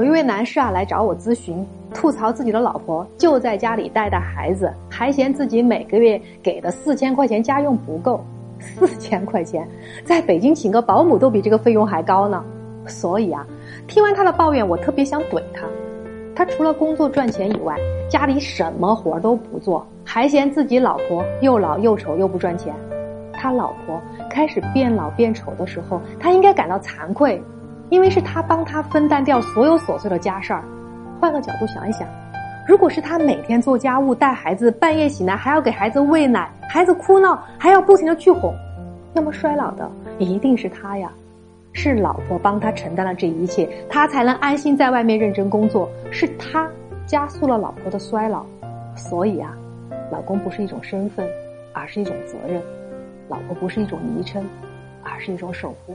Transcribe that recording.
有一位男士啊来找我咨询，吐槽自己的老婆就在家里带带孩子，还嫌自己每个月给的四千块钱家用不够。四千块钱，在北京请个保姆都比这个费用还高呢。所以啊，听完他的抱怨，我特别想怼他。他除了工作赚钱以外，家里什么活都不做，还嫌自己老婆又老又丑又不赚钱。他老婆开始变老变丑的时候，他应该感到惭愧。因为是他帮他分担掉所有琐碎的家事儿，换个角度想一想，如果是他每天做家务、带孩子，半夜醒来还要给孩子喂奶，孩子哭闹还要不停的去哄，那么衰老的一定是他呀。是老婆帮他承担了这一切，他才能安心在外面认真工作。是他加速了老婆的衰老，所以啊，老公不是一种身份，而是一种责任；老婆不是一种昵称，而是一种守护。